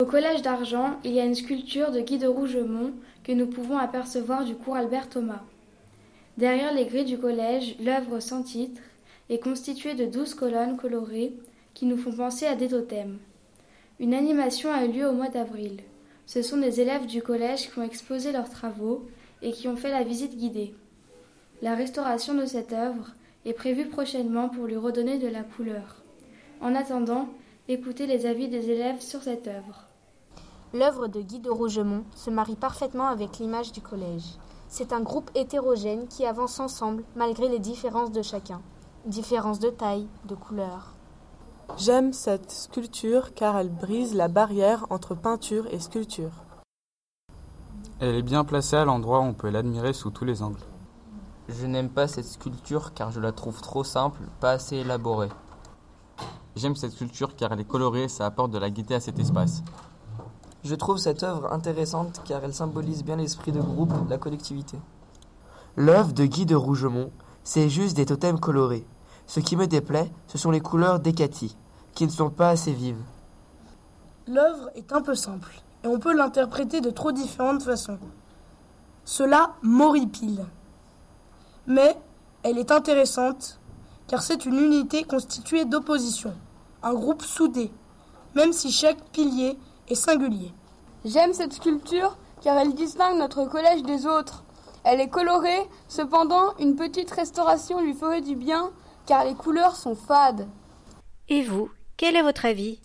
Au collège d'Argent, il y a une sculpture de Guy de Rougemont que nous pouvons apercevoir du cours Albert Thomas. Derrière les grilles du collège, l'œuvre sans titre est constituée de douze colonnes colorées qui nous font penser à des totems. Une animation a eu lieu au mois d'avril. Ce sont des élèves du collège qui ont exposé leurs travaux et qui ont fait la visite guidée. La restauration de cette œuvre est prévue prochainement pour lui redonner de la couleur. En attendant, écoutez les avis des élèves sur cette œuvre. L'œuvre de Guy de Rougemont se marie parfaitement avec l'image du collège. C'est un groupe hétérogène qui avance ensemble malgré les différences de chacun. Différences de taille, de couleur. J'aime cette sculpture car elle brise la barrière entre peinture et sculpture. Elle est bien placée à l'endroit où on peut l'admirer sous tous les angles. Je n'aime pas cette sculpture car je la trouve trop simple, pas assez élaborée. J'aime cette sculpture car elle est colorée et ça apporte de la gaieté à cet espace. Je trouve cette œuvre intéressante car elle symbolise bien l'esprit de groupe, la collectivité. L'œuvre de Guy de Rougemont, c'est juste des totems colorés. Ce qui me déplaît, ce sont les couleurs d'Ekati, qui ne sont pas assez vives. L'œuvre est un peu simple, et on peut l'interpréter de trop différentes façons. Cela m'horripile. Mais elle est intéressante, car c'est une unité constituée d'opposition, un groupe soudé, même si chaque pilier singulier. J'aime cette sculpture car elle distingue notre collège des autres. Elle est colorée, cependant une petite restauration lui ferait du bien car les couleurs sont fades. Et vous, quel est votre avis?